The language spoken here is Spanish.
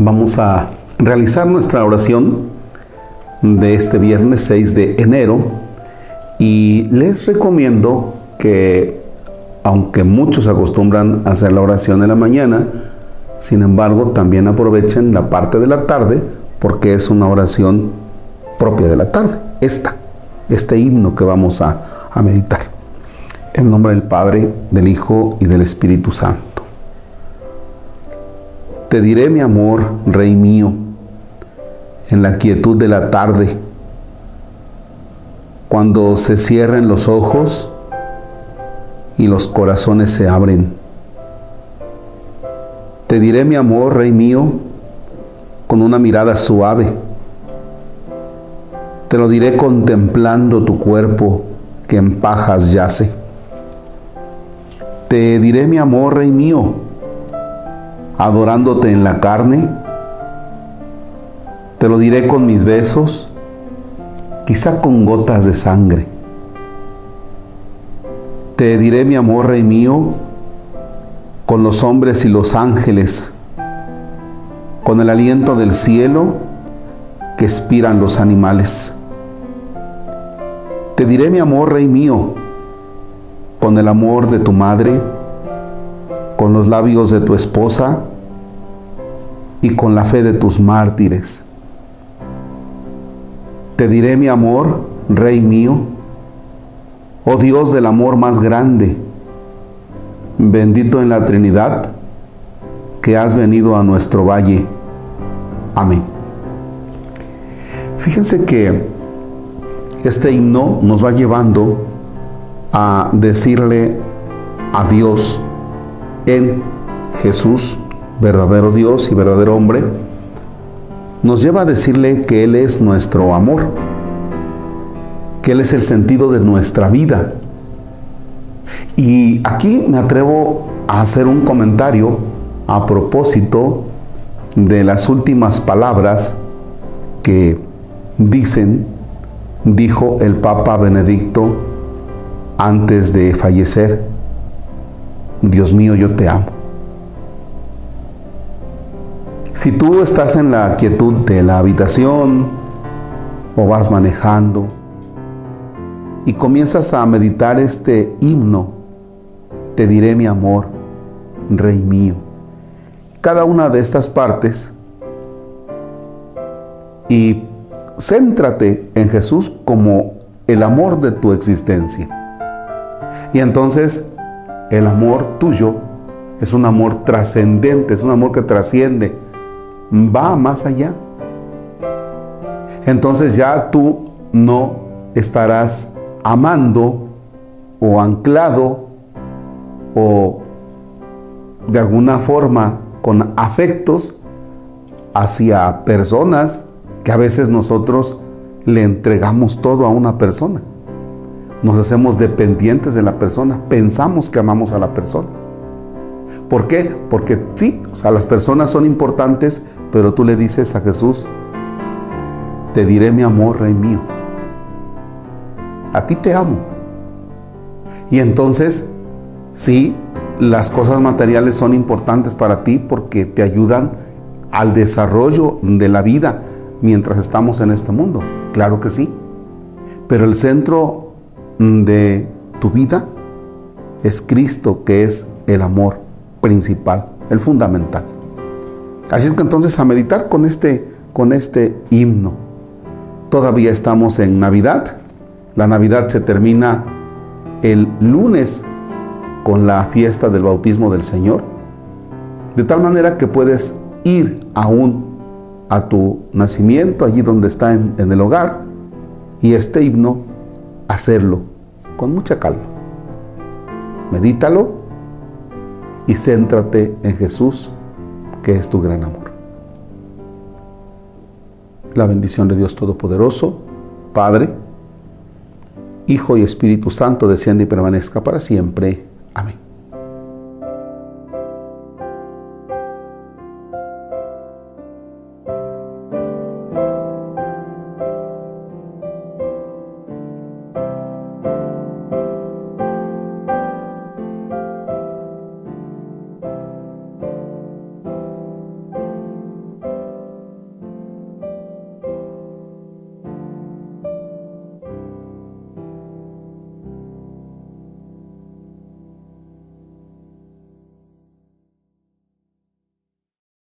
Vamos a realizar nuestra oración de este viernes 6 de enero y les recomiendo que, aunque muchos acostumbran hacer la oración en la mañana, sin embargo también aprovechen la parte de la tarde porque es una oración propia de la tarde, esta, este himno que vamos a, a meditar. En nombre del Padre, del Hijo y del Espíritu Santo. Te diré mi amor, Rey mío, en la quietud de la tarde, cuando se cierren los ojos y los corazones se abren. Te diré mi amor, Rey mío, con una mirada suave. Te lo diré contemplando tu cuerpo que en pajas yace. Te diré mi amor, Rey mío, adorándote en la carne? Te lo diré con mis besos, quizá con gotas de sangre. Te diré mi amor, rey mío, con los hombres y los ángeles, con el aliento del cielo que expiran los animales. Te diré mi amor, rey mío, con el amor de tu madre, con los labios de tu esposa y con la fe de tus mártires. Te diré mi amor, Rey mío, oh Dios del amor más grande, bendito en la Trinidad, que has venido a nuestro valle. Amén. Fíjense que este himno nos va llevando a decirle a Dios en Jesús, verdadero Dios y verdadero hombre, nos lleva a decirle que Él es nuestro amor, que Él es el sentido de nuestra vida. Y aquí me atrevo a hacer un comentario a propósito de las últimas palabras que dicen, dijo el Papa Benedicto antes de fallecer Dios mío, yo te amo. Si tú estás en la quietud de la habitación o vas manejando y comienzas a meditar este himno, te diré mi amor, Rey mío. Cada una de estas partes y céntrate en Jesús como el amor de tu existencia. Y entonces el amor tuyo es un amor trascendente, es un amor que trasciende, va más allá. Entonces ya tú no estarás amando o anclado o de alguna forma con afectos hacia personas que a veces nosotros le entregamos todo a una persona nos hacemos dependientes de la persona, pensamos que amamos a la persona. ¿Por qué? Porque sí, o sea, las personas son importantes, pero tú le dices a Jesús, te diré mi amor, rey mío. A ti te amo. Y entonces, sí, las cosas materiales son importantes para ti porque te ayudan al desarrollo de la vida mientras estamos en este mundo. Claro que sí. Pero el centro de tu vida es Cristo, que es el amor principal, el fundamental. Así es que entonces a meditar con este, con este himno. Todavía estamos en Navidad. La Navidad se termina el lunes con la fiesta del bautismo del Señor. De tal manera que puedes ir aún a tu nacimiento, allí donde está en, en el hogar, y este himno hacerlo con mucha calma. Medítalo y céntrate en Jesús, que es tu gran amor. La bendición de Dios Todopoderoso, Padre, Hijo y Espíritu Santo, desciende y permanezca para siempre. Amén.